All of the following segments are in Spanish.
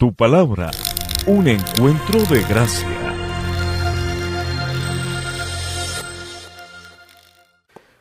Tu palabra, un encuentro de gracia.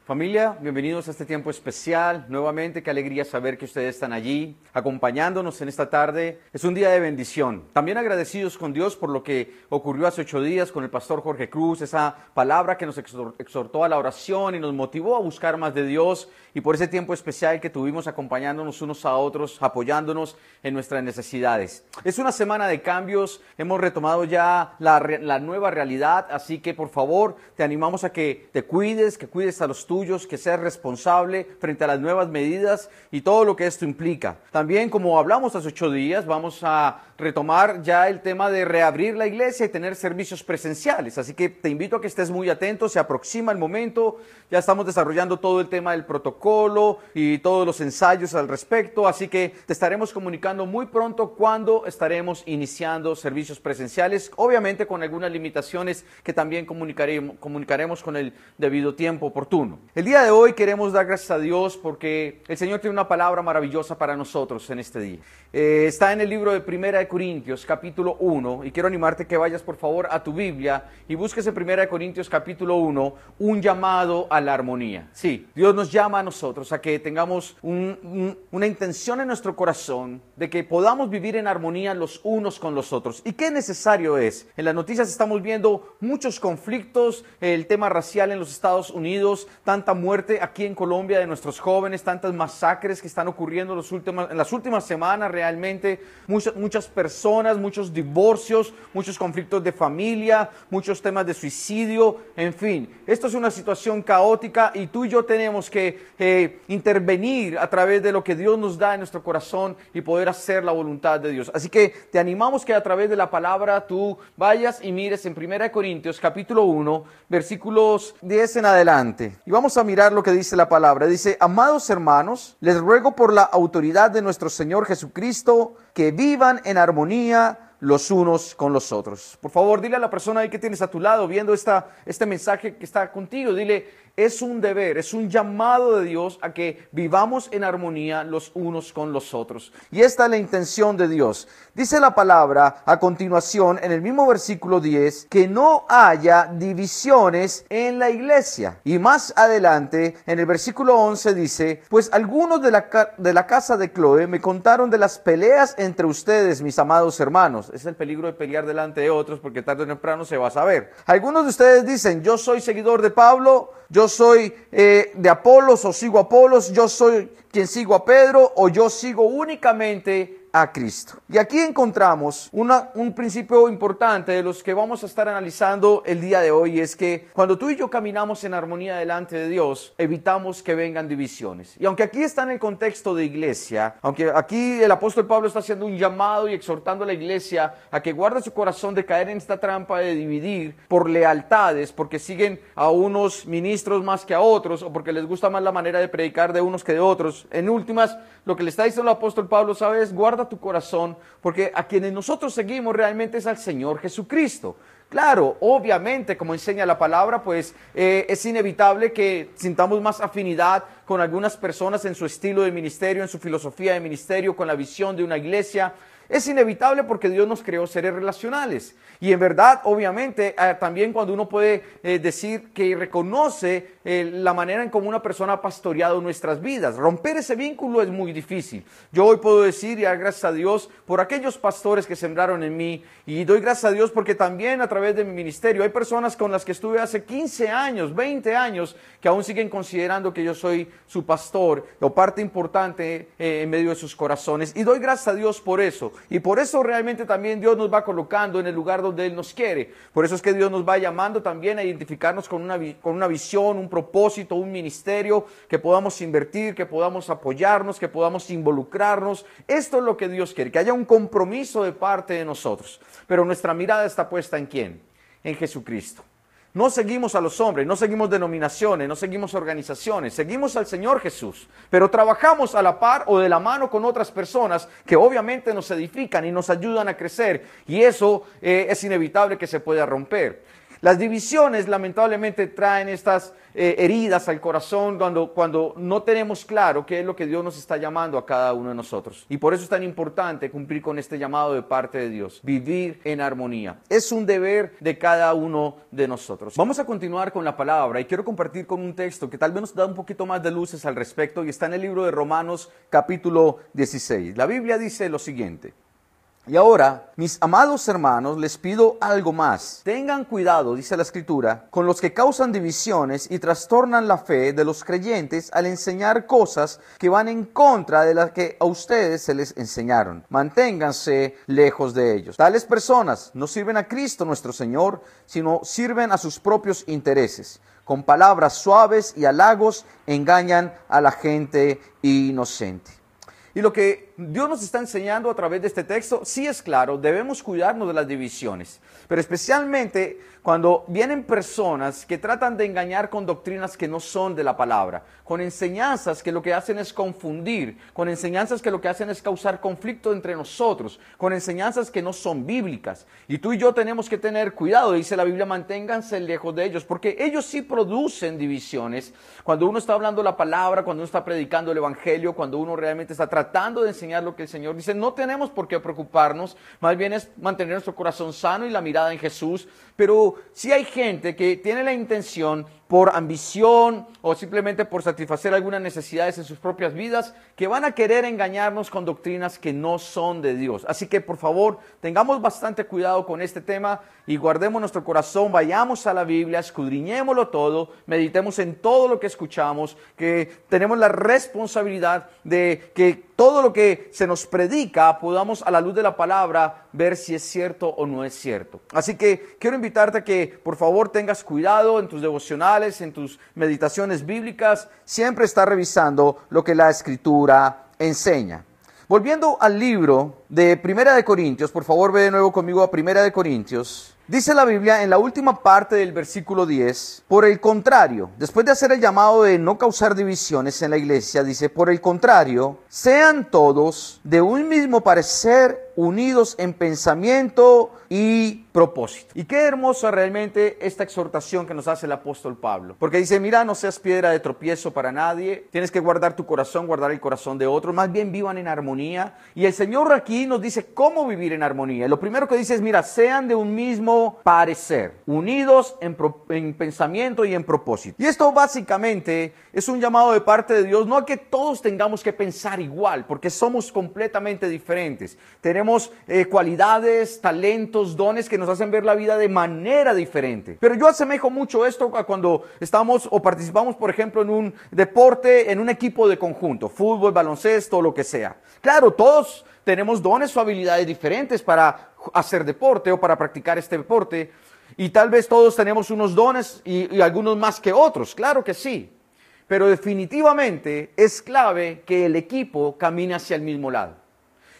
Familia, bienvenidos a este tiempo especial. Nuevamente, qué alegría saber que ustedes están allí acompañándonos en esta tarde. Es un día de bendición. También agradecidos con Dios por lo que ocurrió hace ocho días con el pastor Jorge Cruz, esa palabra que nos exhortó a la oración y nos motivó a buscar más de Dios y por ese tiempo especial que tuvimos acompañándonos unos a otros, apoyándonos en nuestras necesidades. Es una semana de cambios, hemos retomado ya la, la nueva realidad, así que por favor te animamos a que te cuides, que cuides a los tuyos que seas responsable frente a las nuevas medidas y todo lo que esto implica. También, como hablamos hace ocho días, vamos a retomar ya el tema de reabrir la iglesia y tener servicios presenciales. Así que te invito a que estés muy atento, se aproxima el momento, ya estamos desarrollando todo el tema del protocolo y todos los ensayos al respecto, así que te estaremos comunicando muy pronto cuando estaremos iniciando servicios presenciales, obviamente con algunas limitaciones que también comunicaremos, comunicaremos con el debido tiempo oportuno. El día de hoy queremos dar gracias a Dios porque el Señor tiene una palabra maravillosa para nosotros en este día. Eh, está en el libro de Primera Corintios, capítulo 1, y quiero animarte que vayas por favor a tu Biblia y busques en Primera de Corintios, capítulo 1, un llamado a la armonía. Sí, Dios nos llama a nosotros a que tengamos una intención en nuestro corazón de que podamos vivir en armonía los unos con los otros. ¿Y qué necesario es? En las noticias estamos viendo muchos conflictos, el tema racial en los Estados Unidos, tanta muerte aquí en Colombia de nuestros jóvenes, tantas masacres que están ocurriendo en, los últimos, en las últimas semanas realmente, muchas, muchas personas, muchos divorcios, muchos conflictos de familia, muchos temas de suicidio, en fin, esto es una situación caótica y tú y yo tenemos que eh, intervenir a través de lo que Dios nos da en nuestro corazón y poder hacer la voluntad de Dios. Así que te animamos que a través de la palabra tú vayas y mires en 1 Corintios capítulo 1, versículos 10 en adelante. Y vamos a mirar lo que dice la palabra. Dice, amados hermanos, les ruego por la autoridad de nuestro Señor Jesucristo que vivan en armonía los unos con los otros. Por favor, dile a la persona ahí que tienes a tu lado viendo esta, este mensaje que está contigo, dile, es un deber, es un llamado de Dios a que vivamos en armonía los unos con los otros. Y esta es la intención de Dios. Dice la palabra a continuación en el mismo versículo 10 que no haya divisiones en la iglesia. Y más adelante en el versículo 11 dice, pues algunos de la, de la casa de Chloe me contaron de las peleas entre ustedes, mis amados hermanos. Es el peligro de pelear delante de otros porque tarde o temprano se va a saber. Algunos de ustedes dicen, yo soy seguidor de Pablo, yo soy eh, de Apolos o sigo a Apolos, yo soy quien sigo a Pedro o yo sigo únicamente a Cristo. Y aquí encontramos un principio importante de los que vamos a estar analizando el día de hoy, es que cuando tú y yo caminamos en armonía delante de Dios, evitamos que vengan divisiones. Y aunque aquí está en el contexto de iglesia, aunque aquí el apóstol Pablo está haciendo un llamado y exhortando a la iglesia a que guarde su corazón de caer en esta trampa de dividir por lealtades, porque siguen a unos ministros más que a otros, o porque les gusta más la manera de predicar de unos que de otros. En últimas, lo que le está diciendo el apóstol Pablo, ¿sabes? Guarda tu corazón, porque a quienes nosotros seguimos realmente es al Señor Jesucristo. Claro, obviamente, como enseña la palabra, pues eh, es inevitable que sintamos más afinidad con algunas personas en su estilo de ministerio, en su filosofía de ministerio, con la visión de una iglesia. Es inevitable porque Dios nos creó seres relacionales. Y en verdad, obviamente, eh, también cuando uno puede eh, decir que reconoce eh, la manera en cómo una persona ha pastoreado nuestras vidas, romper ese vínculo es muy difícil. Yo hoy puedo decir y dar gracias a Dios por aquellos pastores que sembraron en mí y doy gracias a Dios porque también a través de mi ministerio hay personas con las que estuve hace 15 años, 20 años, que aún siguen considerando que yo soy su pastor o parte importante en medio de sus corazones. Y doy gracias a Dios por eso. Y por eso realmente también Dios nos va colocando en el lugar donde Él nos quiere. Por eso es que Dios nos va llamando también a identificarnos con una, con una visión, un propósito, un ministerio, que podamos invertir, que podamos apoyarnos, que podamos involucrarnos. Esto es lo que Dios quiere, que haya un compromiso de parte de nosotros. Pero nuestra mirada está puesta en quién? En Jesucristo. No seguimos a los hombres, no seguimos denominaciones, no seguimos organizaciones, seguimos al Señor Jesús. Pero trabajamos a la par o de la mano con otras personas que obviamente nos edifican y nos ayudan a crecer. Y eso eh, es inevitable que se pueda romper. Las divisiones lamentablemente traen estas eh, heridas al corazón cuando, cuando no tenemos claro qué es lo que Dios nos está llamando a cada uno de nosotros. Y por eso es tan importante cumplir con este llamado de parte de Dios, vivir en armonía. Es un deber de cada uno de nosotros. Vamos a continuar con la palabra y quiero compartir con un texto que tal vez nos da un poquito más de luces al respecto y está en el libro de Romanos capítulo 16. La Biblia dice lo siguiente. Y ahora, mis amados hermanos, les pido algo más. Tengan cuidado, dice la escritura, con los que causan divisiones y trastornan la fe de los creyentes al enseñar cosas que van en contra de las que a ustedes se les enseñaron. Manténganse lejos de ellos. Tales personas no sirven a Cristo nuestro Señor, sino sirven a sus propios intereses. Con palabras suaves y halagos engañan a la gente inocente. Y lo que Dios nos está enseñando a través de este texto, sí es claro, debemos cuidarnos de las divisiones, pero especialmente cuando vienen personas que tratan de engañar con doctrinas que no son de la palabra, con enseñanzas que lo que hacen es confundir, con enseñanzas que lo que hacen es causar conflicto entre nosotros, con enseñanzas que no son bíblicas. Y tú y yo tenemos que tener cuidado, dice la Biblia, manténganse lejos de ellos, porque ellos sí producen divisiones. Cuando uno está hablando la palabra, cuando uno está predicando el Evangelio, cuando uno realmente está tratando de enseñar lo que el Señor dice, no tenemos por qué preocuparnos, más bien es mantener nuestro corazón sano y la mirada en Jesús, pero si hay gente que tiene la intención por ambición o simplemente por satisfacer algunas necesidades en sus propias vidas, que van a querer engañarnos con doctrinas que no son de Dios. Así que por favor, tengamos bastante cuidado con este tema y guardemos nuestro corazón, vayamos a la Biblia, escudriñémoslo todo, meditemos en todo lo que escuchamos, que tenemos la responsabilidad de que todo lo que se nos predica podamos a la luz de la palabra ver si es cierto o no es cierto. Así que quiero invitarte a que por favor tengas cuidado en tus devocionales, en tus meditaciones bíblicas, siempre estar revisando lo que la escritura enseña. Volviendo al libro de Primera de Corintios, por favor ve de nuevo conmigo a Primera de Corintios. Dice la Biblia en la última parte del versículo 10, por el contrario, después de hacer el llamado de no causar divisiones en la iglesia, dice, por el contrario, sean todos de un mismo parecer, unidos en pensamiento y propósito. Y qué hermosa realmente esta exhortación que nos hace el apóstol Pablo. Porque dice, mira, no seas piedra de tropiezo para nadie, tienes que guardar tu corazón, guardar el corazón de otros, más bien vivan en armonía. Y el Señor aquí nos dice cómo vivir en armonía. Lo primero que dice es, mira, sean de un mismo parecer, unidos en, en pensamiento y en propósito. Y esto básicamente es un llamado de parte de Dios, no a que todos tengamos que pensar igual, porque somos completamente diferentes. Tenemos eh, cualidades, talentos, dones que nos hacen ver la vida de manera diferente. Pero yo asemejo mucho esto a cuando estamos o participamos, por ejemplo, en un deporte, en un equipo de conjunto, fútbol, baloncesto, lo que sea. Claro, todos tenemos dones o habilidades diferentes para hacer deporte o para practicar este deporte. Y tal vez todos tenemos unos dones y, y algunos más que otros, claro que sí. Pero definitivamente es clave que el equipo camine hacia el mismo lado.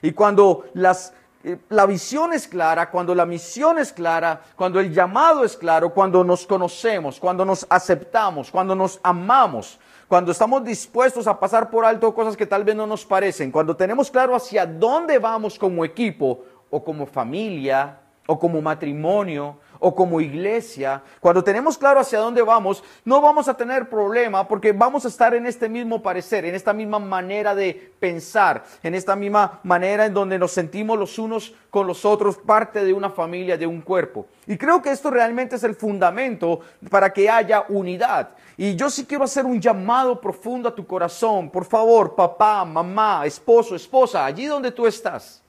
Y cuando las eh, la visión es clara, cuando la misión es clara, cuando el llamado es claro, cuando nos conocemos, cuando nos aceptamos, cuando nos amamos, cuando estamos dispuestos a pasar por alto cosas que tal vez no nos parecen, cuando tenemos claro hacia dónde vamos como equipo o como familia o como matrimonio o como iglesia, cuando tenemos claro hacia dónde vamos, no vamos a tener problema porque vamos a estar en este mismo parecer, en esta misma manera de pensar, en esta misma manera en donde nos sentimos los unos con los otros, parte de una familia, de un cuerpo. Y creo que esto realmente es el fundamento para que haya unidad. Y yo sí quiero hacer un llamado profundo a tu corazón. Por favor, papá, mamá, esposo, esposa, allí donde tú estás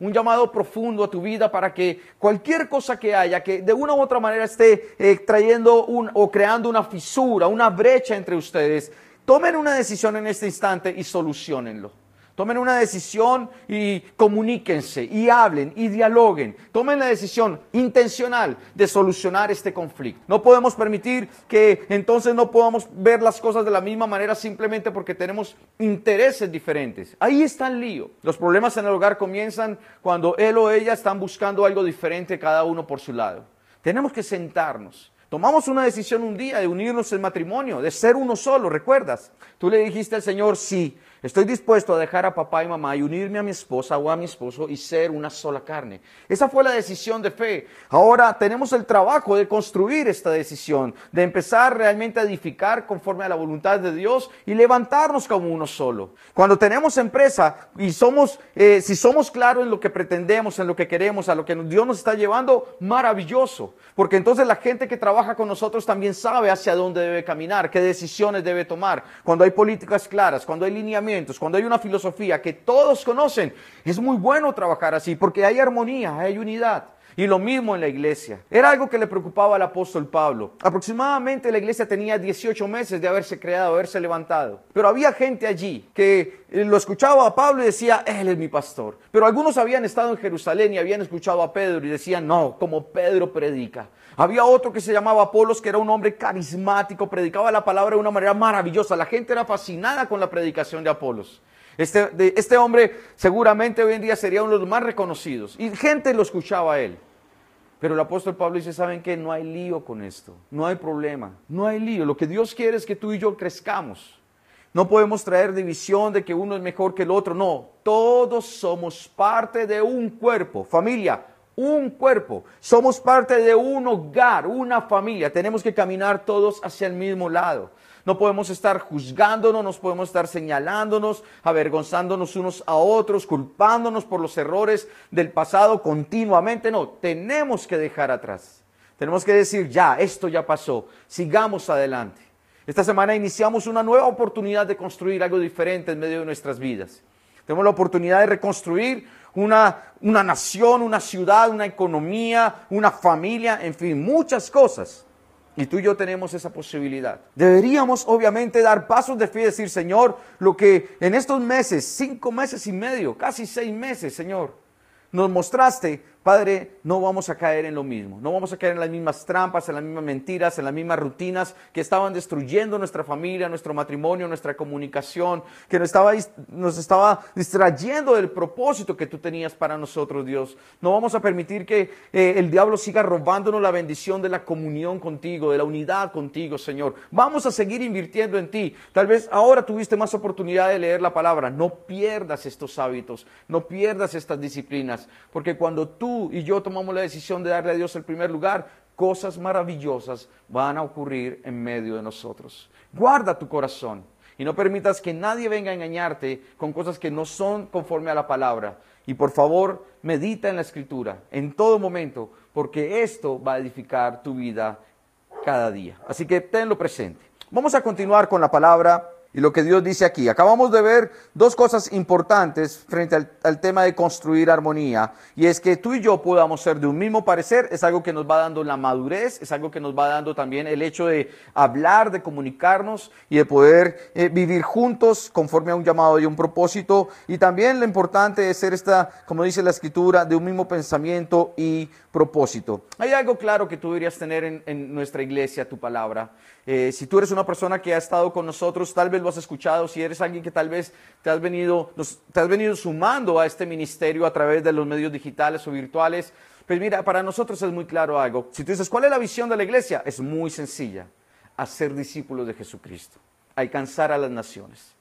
un llamado profundo a tu vida para que cualquier cosa que haya, que de una u otra manera esté eh, trayendo o creando una fisura, una brecha entre ustedes, tomen una decisión en este instante y solucionenlo. Tomen una decisión y comuníquense y hablen y dialoguen. Tomen la decisión intencional de solucionar este conflicto. No podemos permitir que entonces no podamos ver las cosas de la misma manera simplemente porque tenemos intereses diferentes. Ahí está el lío. Los problemas en el hogar comienzan cuando él o ella están buscando algo diferente cada uno por su lado. Tenemos que sentarnos. Tomamos una decisión un día de unirnos en matrimonio, de ser uno solo, ¿recuerdas? Tú le dijiste al Señor, sí, Estoy dispuesto a dejar a papá y mamá y unirme a mi esposa o a mi esposo y ser una sola carne. Esa fue la decisión de fe. Ahora tenemos el trabajo de construir esta decisión, de empezar realmente a edificar conforme a la voluntad de Dios y levantarnos como uno solo. Cuando tenemos empresa y somos, eh, si somos claros en lo que pretendemos, en lo que queremos, a lo que Dios nos está llevando, maravilloso. Porque entonces la gente que trabaja con nosotros también sabe hacia dónde debe caminar, qué decisiones debe tomar. Cuando hay políticas claras, cuando hay lineamientos cuando hay una filosofía que todos conocen, es muy bueno trabajar así porque hay armonía, hay unidad. Y lo mismo en la iglesia. Era algo que le preocupaba al apóstol Pablo. Aproximadamente la iglesia tenía 18 meses de haberse creado, haberse levantado. Pero había gente allí que eh, lo escuchaba a Pablo y decía, Él es mi pastor. Pero algunos habían estado en Jerusalén y habían escuchado a Pedro y decían, no, como Pedro predica. Había otro que se llamaba Apolos, que era un hombre carismático, predicaba la palabra de una manera maravillosa. La gente era fascinada con la predicación de Apolos. Este, este hombre seguramente hoy en día sería uno de los más reconocidos. Y gente lo escuchaba a él. Pero el apóstol Pablo dice, ¿saben qué? No hay lío con esto. No hay problema. No hay lío. Lo que Dios quiere es que tú y yo crezcamos. No podemos traer división de que uno es mejor que el otro. No, todos somos parte de un cuerpo. Familia, un cuerpo, somos parte de un hogar, una familia, tenemos que caminar todos hacia el mismo lado. No podemos estar juzgándonos, no podemos estar señalándonos, avergonzándonos unos a otros, culpándonos por los errores del pasado continuamente. No, tenemos que dejar atrás. Tenemos que decir, ya, esto ya pasó, sigamos adelante. Esta semana iniciamos una nueva oportunidad de construir algo diferente en medio de nuestras vidas. Tenemos la oportunidad de reconstruir una, una nación, una ciudad, una economía, una familia, en fin, muchas cosas. Y tú y yo tenemos esa posibilidad. Deberíamos obviamente dar pasos de fe y decir, Señor, lo que en estos meses, cinco meses y medio, casi seis meses, Señor, nos mostraste, Padre, no vamos a caer en lo mismo, no vamos a caer en las mismas trampas, en las mismas mentiras, en las mismas rutinas que estaban destruyendo nuestra familia, nuestro matrimonio, nuestra comunicación, que nos estaba, nos estaba distrayendo del propósito que tú tenías para nosotros, Dios. No vamos a permitir que eh, el diablo siga robándonos la bendición de la comunión contigo, de la unidad contigo, Señor. Vamos a seguir invirtiendo en ti. Tal vez ahora tuviste más oportunidad de leer la palabra. No pierdas estos hábitos, no pierdas estas disciplinas, porque cuando tú y yo tomamos la decisión de darle a Dios el primer lugar, cosas maravillosas van a ocurrir en medio de nosotros. Guarda tu corazón y no permitas que nadie venga a engañarte con cosas que no son conforme a la palabra. Y por favor, medita en la escritura en todo momento, porque esto va a edificar tu vida cada día. Así que tenlo presente. Vamos a continuar con la palabra y lo que Dios dice aquí. Acabamos de ver dos cosas importantes frente al, tema de construir armonía. Y es que tú y yo podamos ser de un mismo parecer, es algo que nos va dando la madurez, es algo que nos va dando también el hecho de hablar, de comunicarnos y de poder eh, vivir juntos conforme a un llamado y un propósito. Y también lo importante de ser esta, como dice la escritura, de un mismo pensamiento y propósito. Hay algo claro que tú deberías tener en, en nuestra iglesia, tu palabra. Eh, si tú eres una persona que ha estado con nosotros, tal vez lo has escuchado. Si eres alguien que tal vez te has venido, te has venido sumando a este ministerio a través de los medios digitales o virtuales, pues mira, para nosotros es muy claro algo. Si tú dices, ¿cuál es la visión de la iglesia? Es muy sencilla. Hacer discípulos de Jesucristo. Alcanzar a las naciones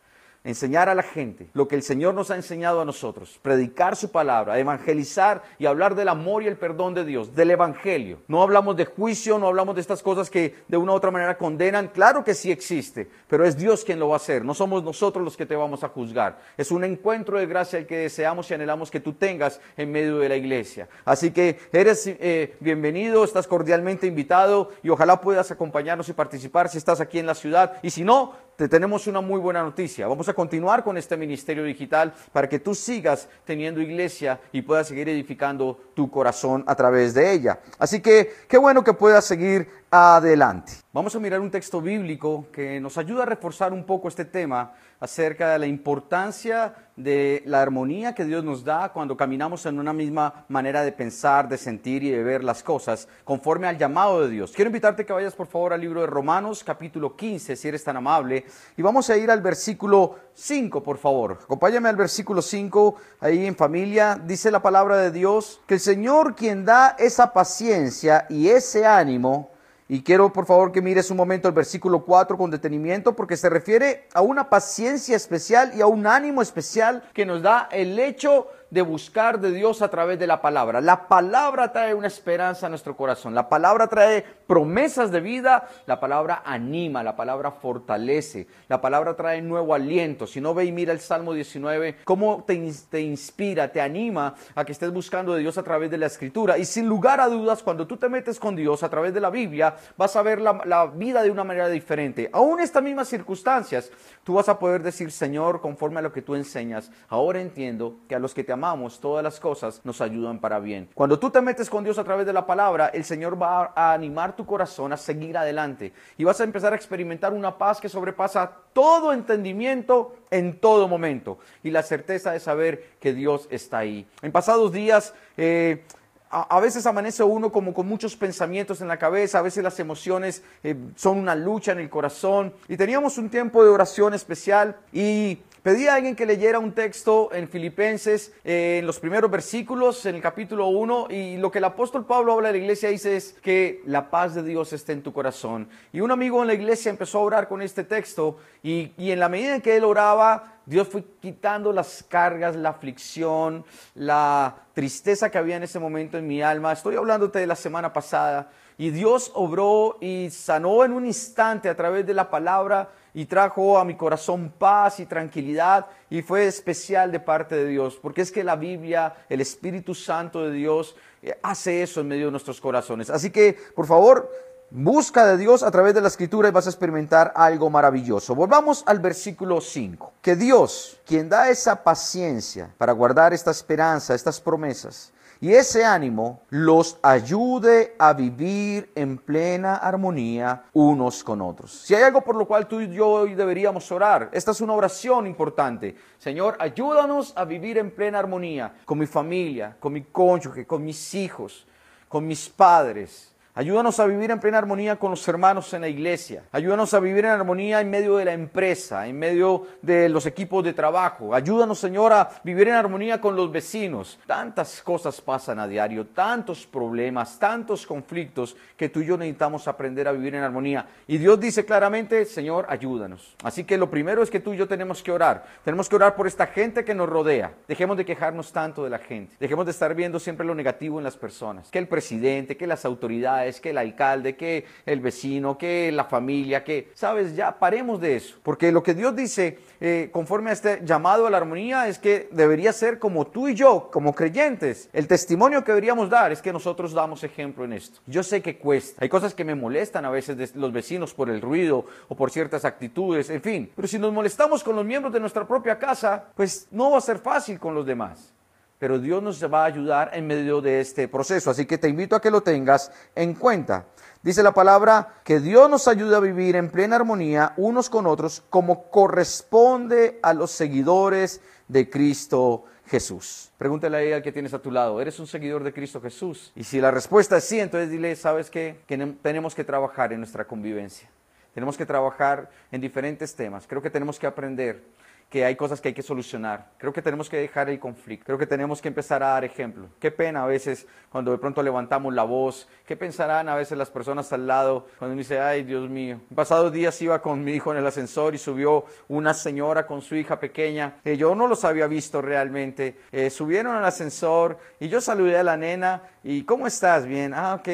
enseñar a la gente lo que el Señor nos ha enseñado a nosotros, predicar su palabra, evangelizar y hablar del amor y el perdón de Dios, del Evangelio. No hablamos de juicio, no hablamos de estas cosas que de una u otra manera condenan. Claro que sí existe, pero es Dios quien lo va a hacer. No somos nosotros los que te vamos a juzgar. Es un encuentro de gracia el que deseamos y anhelamos que tú tengas en medio de la iglesia. Así que eres eh, bienvenido, estás cordialmente invitado y ojalá puedas acompañarnos y participar si estás aquí en la ciudad. Y si no, te tenemos una muy buena noticia. Vamos a continuar con este ministerio digital para que tú sigas teniendo iglesia y puedas seguir edificando tu corazón a través de ella. Así que qué bueno que puedas seguir adelante. Vamos a mirar un texto bíblico que nos ayuda a reforzar un poco este tema acerca de la importancia de la armonía que Dios nos da cuando caminamos en una misma manera de pensar, de sentir y de ver las cosas conforme al llamado de Dios. Quiero invitarte que vayas por favor al libro de Romanos capítulo 15, si eres tan amable, y vamos a ir al versículo 5, por favor. Acompáñame al versículo 5, ahí en familia, dice la palabra de Dios, que el Señor quien da esa paciencia y ese ánimo, Y quiero por favor que mires un momento el versículo 4 con detenimiento porque se refiere a una paciencia especial y a un ánimo especial que nos da el hecho de buscar de Dios a través de la palabra. La palabra trae una esperanza a nuestro corazón. La palabra trae promesas de vida. La palabra anima, la palabra fortalece. La palabra trae nuevo aliento. Si no ve y mira el Salmo 19, cómo te, te inspira, te anima a que estés buscando de Dios a través de la escritura. Y sin lugar a dudas, cuando tú te metes con Dios a través de la Biblia, vas a ver la, la vida de una manera diferente. Aún estas mismas circunstancias, tú vas a poder decir, Señor, conforme a lo que tú enseñas, ahora entiendo que a los que te amamos, todas las cosas nos ayudan para bien. Cuando tú te metes con Dios a través de la palabra, el Señor va a animar tu corazón a seguir adelante y vas a empezar a experimentar una paz que sobrepasa todo entendimiento en todo momento y la certeza de saber que Dios está ahí. En pasados días, eh, a, veces amanece uno como con muchos pensamientos en la cabeza, a veces las emociones eh, son una lucha en el corazón. Y teníamos un tiempo de oración especial y pedí a alguien que leyera un texto en Filipenses, eh, en los primeros versículos, en el capítulo 1, y lo que el apóstol Pablo habla de la iglesia dice es que la paz de Dios esté en tu corazón. Y un amigo en la iglesia empezó a orar con este texto y, y en la medida en que él oraba, Dios fue quitando las cargas, la aflicción, la tristeza que había en ese momento en mi alma. Estoy hablándote de la semana pasada. Y Dios obró y sanó en un instante a través de la palabra y trajo a mi corazón paz y tranquilidad y fue especial de parte de Dios, porque es que la Biblia, el Espíritu Santo de Dios, eh, hace eso en medio de nuestros corazones. Así que, por favor, Busca de Dios a través de la escritura y vas a experimentar algo maravilloso. Volvamos al versículo 5. Que Dios, quien da esa paciencia para guardar esta esperanza, estas promesas, y ese ánimo los ayude a vivir en plena armonía unos con otros. Si hay algo por lo cual tú y yo hoy deberíamos orar, esta es una oración importante. Señor, ayúdanos a vivir en plena armonía con mi familia, con mi cónyuge, con mis hijos, con mis padres Ayúdanos a vivir en plena armonía con los hermanos en la iglesia. Ayúdanos a vivir en armonía en medio de la empresa, en medio de los equipos de trabajo. Ayúdanos, Señor, a vivir en armonía con los vecinos. Tantas cosas pasan a diario, tantos problemas, tantos conflictos que tú y yo necesitamos aprender a vivir en armonía. Y Dios dice claramente, Señor, ayúdanos. Así que lo primero es que tú y yo tenemos que orar. Tenemos que orar por esta gente que nos rodea. Dejemos de quejarnos tanto de la gente. Dejemos de estar viendo siempre lo negativo en las personas. Que el presidente, que las autoridades es que el alcalde, que el vecino, que la familia, que, sabes, ya paremos de eso. Porque lo que Dios dice eh, conforme a este llamado a la armonía es que debería ser como tú y yo, como creyentes. El testimonio que deberíamos dar es que nosotros damos ejemplo en esto. Yo sé que cuesta. Hay cosas que me molestan a veces los vecinos por el ruido o por ciertas actitudes, en fin. Pero si nos molestamos con los miembros de nuestra propia casa, pues no va a ser fácil con los demás pero Dios nos va a ayudar en medio de este proceso. Así que te invito a que lo tengas en cuenta. Dice la palabra que Dios nos ayuda a vivir en plena armonía unos con otros como corresponde a los seguidores de Cristo Jesús. Pregúntale ahí al que tienes a tu lado, ¿eres un seguidor de Cristo Jesús? Y si la respuesta es sí, entonces dile, ¿sabes qué? Que tenemos que trabajar en nuestra convivencia. Tenemos que trabajar en diferentes temas. Creo que tenemos que aprender que hay cosas que hay que solucionar. Creo que tenemos que dejar el conflicto. Creo que tenemos que empezar a dar ejemplo. Qué pena a veces cuando de pronto levantamos la voz. ¿Qué pensarán a veces las personas al lado cuando uno dice, ay Dios mío? Pasados días iba con mi hijo en el ascensor y subió una señora con su hija pequeña. Eh, yo no los había visto realmente. Eh, subieron al ascensor y yo saludé a la nena y ¿cómo estás? Bien. Ah, ok.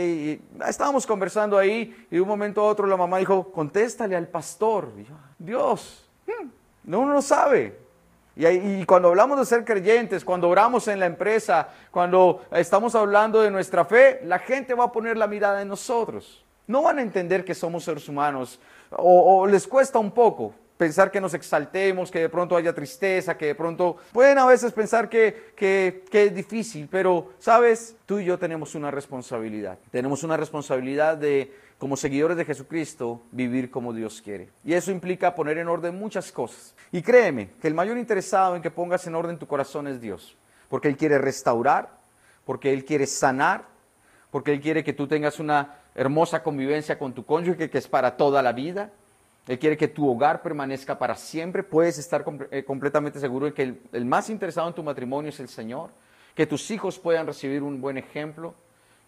estábamos conversando ahí y de un momento a otro la mamá dijo, contéstale al pastor. Dios. Hmm, no, uno no sabe. Y, cuando hablamos de ser creyentes, cuando oramos en la empresa, cuando estamos hablando de nuestra fe, la gente va a poner la mirada en nosotros. No van a entender que somos seres humanos o, les cuesta un poco pensar que nos exaltemos, que de pronto haya tristeza, que de pronto pueden a veces pensar que, que, que es difícil, pero sabes, tú y yo tenemos una responsabilidad. Tenemos una responsabilidad de como seguidores de Jesucristo, vivir como Dios quiere. Y eso implica poner en orden muchas cosas. Y créeme que el mayor interesado en que pongas en orden tu corazón es Dios, porque Él quiere restaurar, porque Él quiere sanar, porque Él quiere que tú tengas una hermosa convivencia con tu cónyuge que es para toda la vida. Él quiere que tu hogar permanezca para siempre. Puedes estar eh, completamente seguro de que el más interesado en tu matrimonio es el Señor. Que tus hijos puedan recibir un buen ejemplo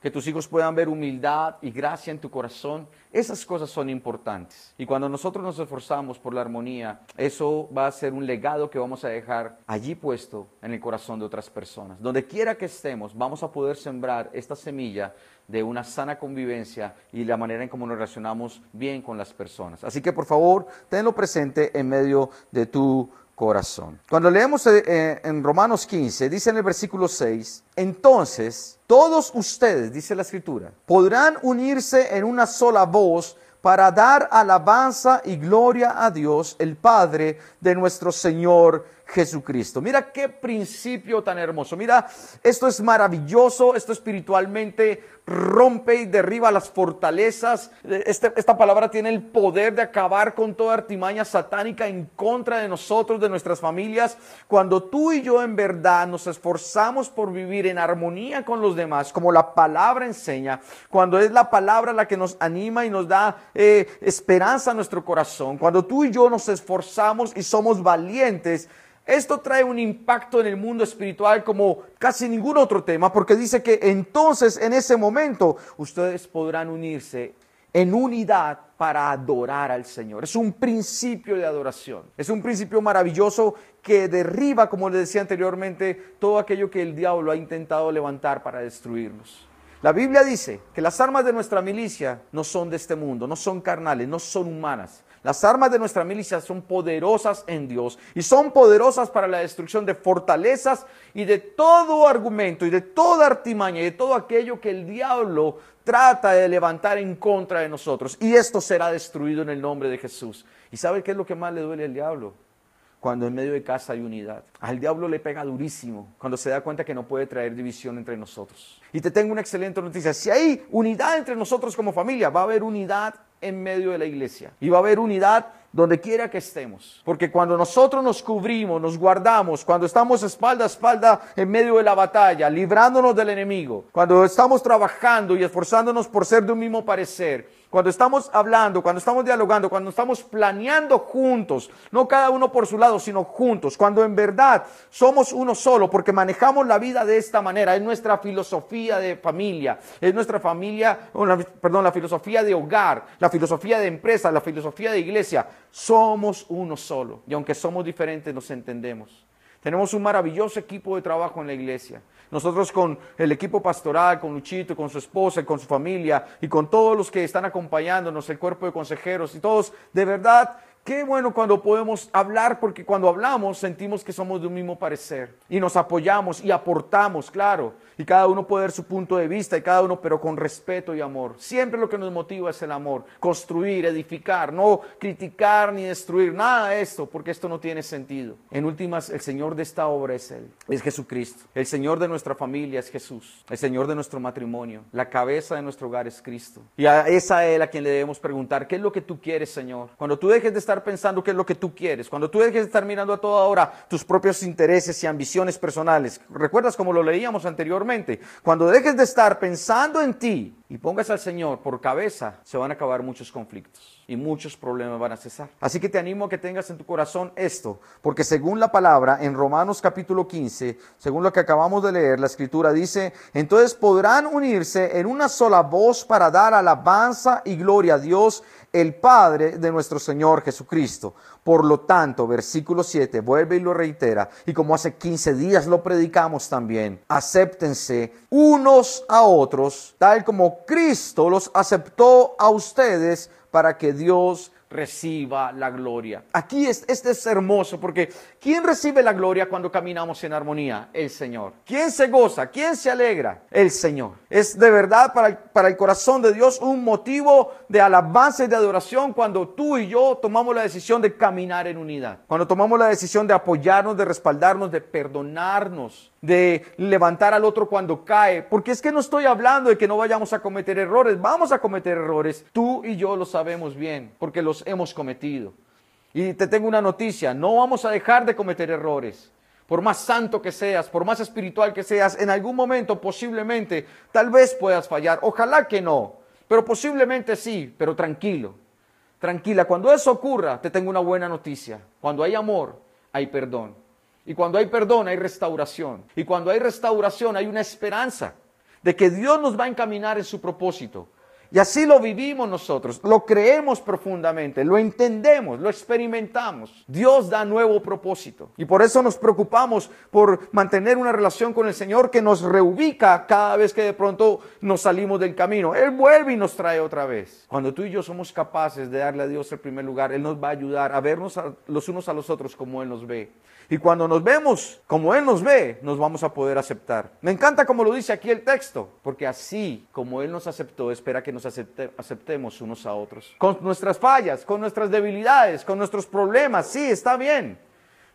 que tus hijos puedan ver humildad y gracia en tu corazón. Esas cosas son importantes. Y cuando nosotros nos esforzamos por la armonía, eso va a ser un legado que vamos a dejar allí puesto en el corazón de otras personas. Donde quiera que estemos, vamos a poder sembrar esta semilla de una sana convivencia y la manera en cómo nos relacionamos bien con las personas. Así que por favor, tenlo presente en medio de tu corazón. Cuando leemos eh, eh, en Romanos 15, dice en el versículo 6, entonces todos ustedes, dice la escritura, podrán unirse en una sola voz para dar alabanza y gloria a Dios, el Padre de nuestro Señor Jesucristo. Mira qué principio tan hermoso. Mira, esto es maravilloso, esto espiritualmente rompe y derriba las fortalezas. Este, esta palabra tiene el poder de acabar con toda artimaña satánica en contra de nosotros, de nuestras familias. Cuando tú y yo en verdad nos esforzamos por vivir en armonía con los demás, como la palabra enseña, cuando es la palabra la que nos anima y nos da eh, esperanza a nuestro corazón, cuando tú y yo nos esforzamos y somos valientes, esto trae un impacto en el mundo espiritual como casi ningún otro tema, porque dice que entonces en ese momento ustedes podrán unirse en unidad para adorar al Señor. Es un principio de adoración. Es un principio maravilloso que derriba, como les decía anteriormente, todo aquello que el diablo ha intentado levantar para destruirnos. La Biblia dice que las armas de nuestra milicia no son de este mundo, no son carnales, no son humanas, las armas de nuestra milicia son poderosas en Dios y son poderosas para la destrucción de fortalezas y de todo argumento y de toda artimaña y de todo aquello que el diablo trata de levantar en contra de nosotros. Y esto será destruido en el nombre de Jesús. ¿Y sabe qué es lo que más le duele al diablo? Cuando en medio de casa hay unidad. Al diablo le pega durísimo cuando se da cuenta que no puede traer división entre nosotros. Y te tengo una excelente noticia. Si hay unidad entre nosotros como familia, va a haber unidad en medio de la iglesia. Y va a haber unidad donde quiera que estemos. Porque cuando nosotros nos cubrimos, nos guardamos, cuando estamos espalda a espalda en medio de la batalla, librándonos del enemigo, cuando estamos trabajando y esforzándonos por ser de un mismo parecer, cuando estamos hablando, cuando estamos dialogando, cuando estamos planeando juntos, no cada uno por su lado, sino juntos, cuando en verdad somos uno solo, porque manejamos la vida de esta manera, es nuestra filosofía de familia, es nuestra familia, perdón, la filosofía de hogar, la filosofía de empresa, la filosofía de iglesia, somos uno solo. Y aunque somos diferentes, nos entendemos. Tenemos un maravilloso equipo de trabajo en la iglesia. Nosotros con el equipo pastoral, con Luchito, con su esposa, con su familia y con todos los que están acompañándonos, el cuerpo de consejeros y todos, de verdad Qué bueno cuando podemos hablar, porque cuando hablamos sentimos que somos de un mismo parecer y nos apoyamos y aportamos, claro, y cada uno puede dar su punto de vista y cada uno, pero con respeto y amor. Siempre lo que nos motiva es el amor, construir, edificar, no criticar ni destruir, nada de esto, porque esto no tiene sentido. En últimas, el Señor de esta obra es Él, es Jesucristo. El Señor de nuestra familia es Jesús. El Señor de nuestro matrimonio, la cabeza de nuestro hogar es Cristo. Y a, es a Él a quien le debemos preguntar, ¿qué es lo que tú quieres, Señor? Cuando tú dejes de estar pensando qué es lo que tú quieres, cuando tú dejes de estar mirando a toda hora tus propios intereses y ambiciones personales, recuerdas como lo leíamos anteriormente, cuando dejes de estar pensando en ti y pongas al Señor por cabeza, se van a acabar muchos conflictos y muchos problemas van a cesar. Así que te animo a que tengas en tu corazón esto, porque según la palabra en Romanos capítulo 15, según lo que acabamos de leer, la escritura dice, entonces podrán unirse en una sola voz para dar alabanza y gloria a Dios, el Padre de nuestro Señor Jesucristo. Por lo tanto, versículo 7 vuelve y lo reitera, y como hace 15 días lo predicamos también, acéptense unos a otros, tal como Cristo los aceptó a ustedes para que Dios reciba la gloria. Aquí es, este es hermoso porque ¿quién recibe la gloria cuando caminamos en armonía? El Señor. ¿Quién se goza? ¿Quién se alegra? El Señor. Es de verdad para el, para el corazón de Dios un motivo de alabanza y de adoración cuando tú y yo tomamos la decisión de caminar en unidad. Cuando tomamos la decisión de apoyarnos, de respaldarnos, de perdonarnos de levantar al otro cuando cae, porque es que no estoy hablando de que no vayamos a cometer errores, vamos a cometer errores, tú y yo lo sabemos bien, porque los hemos cometido. Y te tengo una noticia, no vamos a dejar de cometer errores. Por más santo que seas, por más espiritual que seas, en algún momento posiblemente, tal vez puedas fallar, ojalá que no, pero posiblemente sí, pero tranquilo, tranquila. Cuando eso ocurra, te tengo una buena noticia. Cuando hay amor, hay perdón. Y cuando hay perdón hay restauración. Y cuando hay restauración hay una esperanza de que Dios nos va a encaminar en su propósito. Y así lo vivimos nosotros, lo creemos profundamente, lo entendemos, lo experimentamos. Dios da nuevo propósito. Y por eso nos preocupamos por mantener una relación con el Señor que nos reubica cada vez que de pronto nos salimos del camino. Él vuelve y nos trae otra vez. Cuando tú y yo somos capaces de darle a Dios el primer lugar, Él nos va a ayudar a vernos los unos a los otros como Él nos ve. Y cuando nos vemos como Él nos ve, nos vamos a poder aceptar. Me encanta como lo dice aquí el texto, porque así como Él nos aceptó, espera que nos aceptemos unos a otros. Con nuestras fallas, con nuestras debilidades, con nuestros problemas, sí, está bien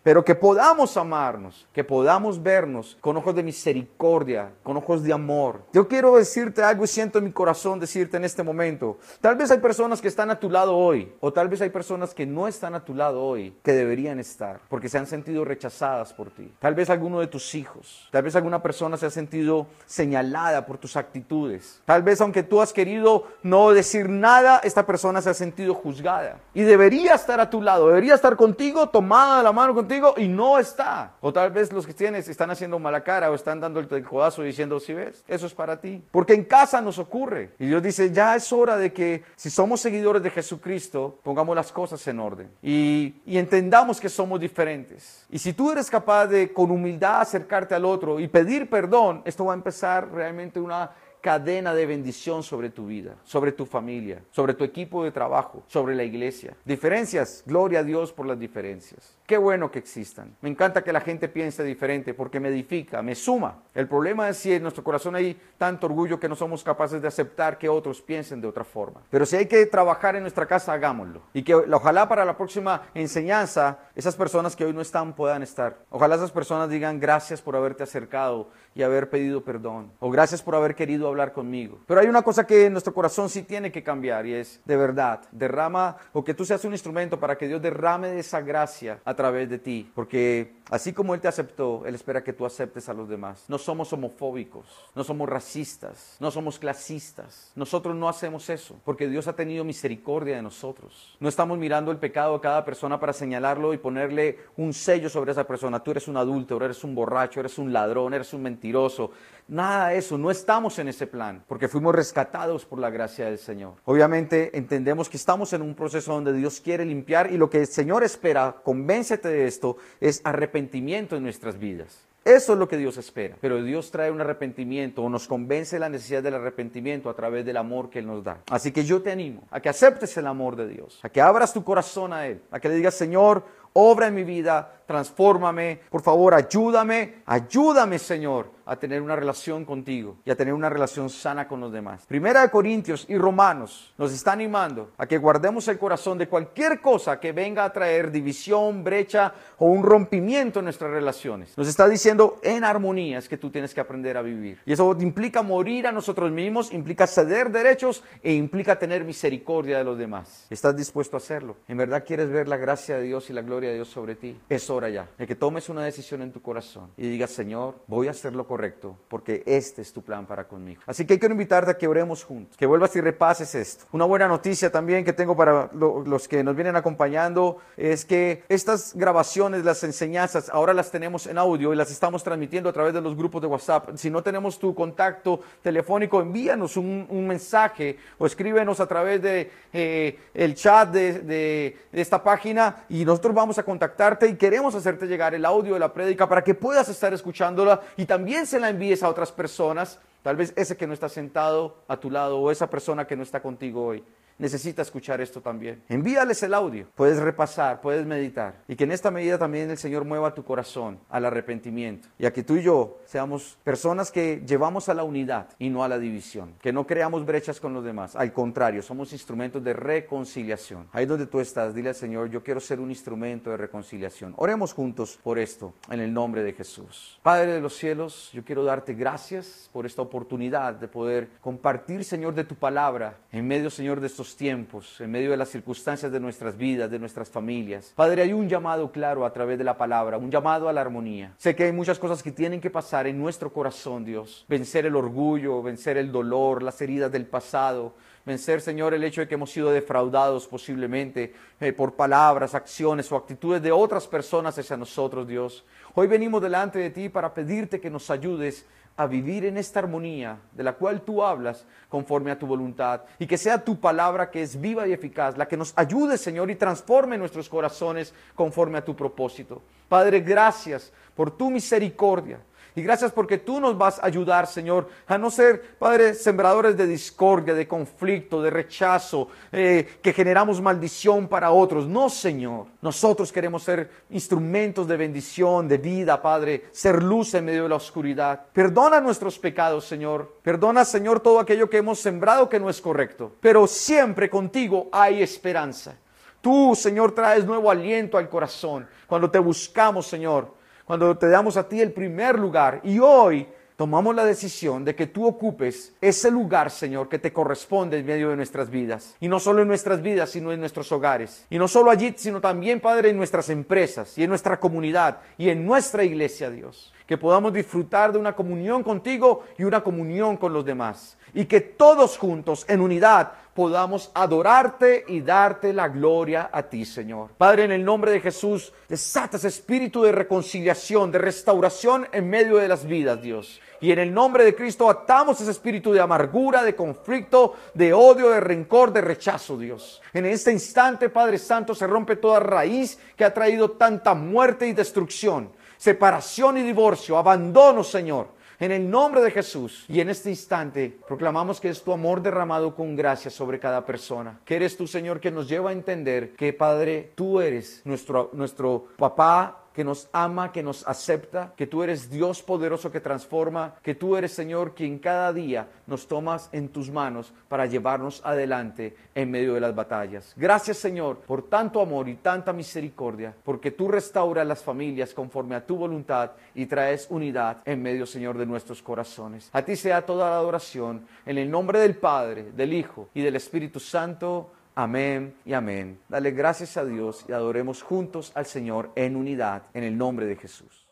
pero que podamos amarnos, que podamos vernos con ojos de misericordia, con ojos de amor. Yo quiero decirte algo y siento en mi corazón decirte en este momento. Tal vez hay personas que están a tu lado hoy, o tal vez hay personas que no están a tu lado hoy, que deberían estar, porque se han sentido rechazadas por ti. Tal vez alguno de tus hijos, tal vez alguna persona se ha sentido señalada por tus actitudes. Tal vez aunque tú has querido no decir nada, esta persona se ha sentido juzgada. Y debería estar a tu lado, debería estar contigo, tomada de la mano contigo y no está. O tal vez los que tienes están haciendo mala cara o están dando el codazo diciendo, si ves, eso es para ti. Porque en casa nos ocurre. Y Dios dice, ya es hora de que si somos seguidores de Jesucristo, pongamos las cosas en orden y entendamos que somos diferentes. Y si tú eres capaz de con humildad acercarte al otro y pedir perdón, esto va a empezar realmente una cadena de bendición sobre tu vida, sobre tu familia, sobre tu equipo de trabajo, sobre la iglesia. Diferencias, gloria a Dios por las diferencias. Qué bueno que existan. Me encanta que la gente piense diferente porque me edifica, me suma. El problema es si en nuestro corazón hay tanto orgullo que no somos capaces de aceptar que otros piensen de otra forma. Pero si hay que trabajar en nuestra casa, hagámoslo. Y que ojalá para la próxima enseñanza, esas personas que hoy no están puedan estar. Ojalá esas personas digan gracias por haberte acercado y haber pedido perdón. O gracias por haber querido hablar conmigo. Pero hay una cosa que nuestro corazón sí tiene que cambiar y es de verdad, derrama o que tú seas un instrumento para que Dios derrame de esa gracia a través de ti. Porque así como Él te aceptó, Él espera que tú aceptes a los demás. No somos homofóbicos, no somos racistas, no somos clasistas. Nosotros no hacemos eso porque Dios ha tenido misericordia de nosotros. No estamos mirando el pecado de cada persona para señalarlo y ponerle un sello sobre esa persona. Tú eres un adulto, eres un borracho, eres un ladrón, eres un mentiroso, Nada de eso, no estamos en ese plan, porque fuimos rescatados por la gracia del Señor. Obviamente entendemos que estamos en un proceso donde Dios quiere limpiar y lo que el Señor espera, convéncete de esto, es arrepentimiento en nuestras vidas. Eso es lo que Dios espera. Pero Dios trae un arrepentimiento o nos convence de la necesidad del arrepentimiento a través del amor que Él nos da. Así que yo te animo a que aceptes el amor de Dios, a que abras tu corazón a Él, a que le digas, Señor, obra en mi vida, transfórmame, por favor, ayúdame, ayúdame, Señor, a tener una relación contigo y a tener una relación sana con los demás. Primera de Corintios y Romanos nos está animando a que guardemos el corazón de cualquier cosa que venga a traer división, brecha o un rompimiento en nuestras relaciones. Nos está diciendo en armonía es que tú tienes que aprender a vivir. Y eso implica morir a nosotros mismos, implica ceder derechos e implica tener misericordia de los demás. ¿Estás dispuesto a hacerlo? ¿En verdad quieres ver la gracia de Dios y la gloria de Dios sobre ti? Es hora ya de que tomes una decisión en tu corazón y digas, Señor, voy a hacer lo correcto porque este es tu plan para conmigo. Así que quiero invitarte a que oremos juntos, que vuelvas y repases esto. Una buena noticia también que tengo para los que nos vienen acompañando es que estas grabaciones, las enseñanzas, ahora las tenemos en audio y las estamos transmitiendo a través de los grupos de WhatsApp. Si no tenemos tu contacto telefónico, envíanos un, mensaje o escríbenos a través de eh, el chat de, de esta página y nosotros vamos a contactarte y queremos hacerte llegar el audio de la prédica para que puedas estar escuchándola y también se la envíes a otras personas, tal vez ese que no está sentado a tu lado o esa persona que no está contigo hoy necesita escuchar esto también. Envíales el audio, puedes repasar, puedes meditar y que en esta medida también el Señor mueva tu corazón al arrepentimiento y a que tú y yo seamos personas que llevamos a la unidad y no a la división, que no creamos brechas con los demás, al contrario, somos instrumentos de reconciliación. Ahí donde tú estás, dile al Señor, yo quiero ser un instrumento de reconciliación. Oremos juntos por esto en el nombre de Jesús. Padre de los cielos, yo quiero darte gracias por esta oportunidad de poder compartir, Señor, de tu palabra en medio, Señor, de tiempos, en medio de las circunstancias de nuestras vidas, de nuestras familias. Padre, hay un llamado claro a través de la palabra, un llamado a la armonía. Sé que hay muchas cosas que tienen que pasar en nuestro corazón, Dios. Vencer el orgullo, vencer el dolor, las heridas del pasado, vencer, Señor, el hecho de que hemos sido defraudados posiblemente eh, por palabras, acciones o actitudes de otras personas hacia nosotros, Dios. Hoy venimos delante de ti para pedirte que nos ayudes a vivir en esta armonía de la cual tú hablas conforme a tu voluntad y que sea tu palabra que es viva y eficaz, la que nos ayude, Señor, y transforme nuestros corazones conforme a tu propósito. Padre, gracias por tu misericordia. Y gracias porque tú nos vas a ayudar, Señor, a no ser, Padre, sembradores de discordia, de conflicto, de rechazo, eh, que generamos maldición para otros. No, Señor. Nosotros queremos ser instrumentos de bendición, de vida, Padre, ser luz en medio de la oscuridad. Perdona nuestros pecados, Señor. Perdona, Señor, todo aquello que hemos sembrado que no es correcto. Pero siempre contigo hay esperanza. Tú, Señor, traes nuevo aliento al corazón. Cuando te buscamos, Señor, cuando te damos a ti el primer lugar. Y hoy tomamos la decisión de que tú ocupes ese lugar, Señor, que te corresponde en medio de nuestras vidas. Y no solo en nuestras vidas, sino en nuestros hogares. Y no solo allí, sino también, Padre, en nuestras empresas y en nuestra comunidad y en nuestra iglesia, Dios. Que podamos disfrutar de una comunión contigo y una comunión con los demás. Y que todos juntos, en unidad, podamos adorarte y darte la gloria a ti, Señor. Padre, en el nombre de Jesús, desata ese espíritu de reconciliación, de restauración en medio de las vidas, Dios. Y en el nombre de Cristo atamos ese espíritu de amargura, de conflicto, de odio, de rencor, de rechazo, Dios. En este instante, Padre Santo, se rompe toda raíz que ha traído tanta muerte y destrucción, separación y divorcio, abandono, Señor en el nombre de Jesús. Y en este instante proclamamos que es tu amor derramado con gracia sobre cada persona. Que eres tú, Señor, que nos lleva a entender que, Padre, tú eres nuestro, nuestro papá que nos ama, que nos acepta, que tú eres Dios poderoso que transforma, que tú eres Señor quien cada día nos tomas en tus manos para llevarnos adelante en medio de las batallas. Gracias Señor por tanto amor y tanta misericordia, porque tú restauras las familias conforme a tu voluntad y traes unidad en medio Señor de nuestros corazones. A ti sea toda la adoración en el nombre del Padre, del Hijo y del Espíritu Santo. Amén y amén. Dale gracias a Dios y adoremos juntos al Señor en unidad, en el nombre de Jesús.